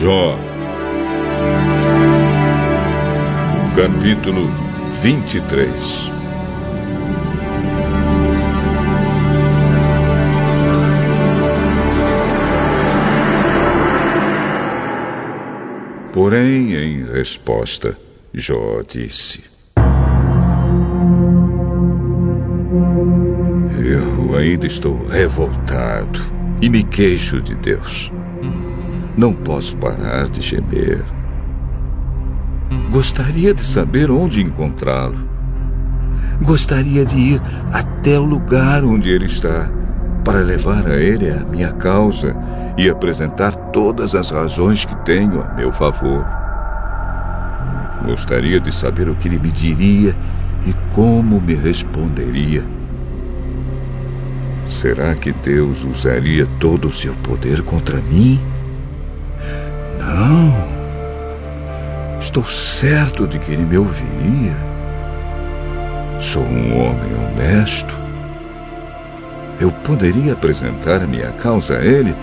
Jó, capítulo 23. Porém, em resposta, Jó disse: Eu ainda estou revoltado e me queixo de Deus. Não posso parar de gemer. Gostaria de saber onde encontrá-lo. Gostaria de ir até o lugar onde ele está, para levar a ele a minha causa e apresentar todas as razões que tenho a meu favor. Gostaria de saber o que ele me diria e como me responderia. Será que Deus usaria todo o seu poder contra mim? Não. Estou certo de que ele me ouviria. Sou um homem honesto. Eu poderia apresentar minha causa a ele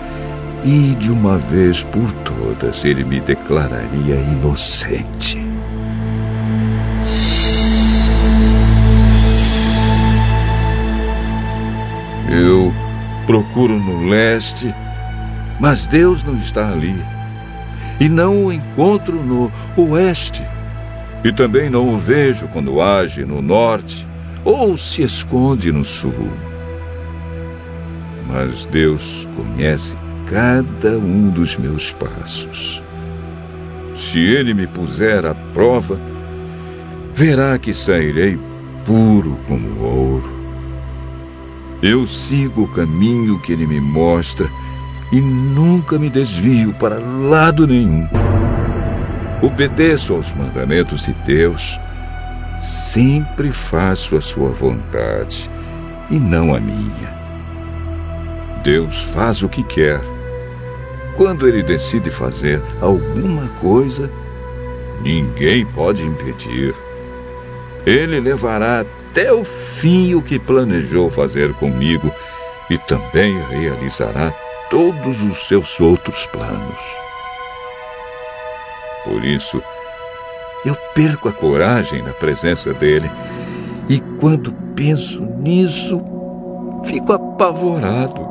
e, de uma vez por todas, ele me declararia inocente. Eu procuro no leste, mas Deus não está ali. E não o encontro no oeste. E também não o vejo quando age no norte ou se esconde no sul. Mas Deus conhece cada um dos meus passos. Se ele me puser à prova, verá que sairei puro como ouro. Eu sigo o caminho que ele me mostra e nunca me desvio para lado nenhum. Obedeço aos mandamentos de Deus, sempre faço a sua vontade e não a minha. Deus faz o que quer quando ele decide fazer alguma coisa, ninguém pode impedir. Ele levará até o fim o que planejou fazer comigo e também realizará todos os seus outros planos. Por isso, eu perco a coragem na presença dele e quando penso nisso, fico apavorado.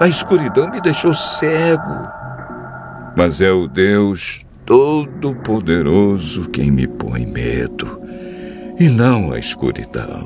A escuridão me deixou cego. Mas é o Deus Todo-Poderoso quem me põe medo, e não a escuridão.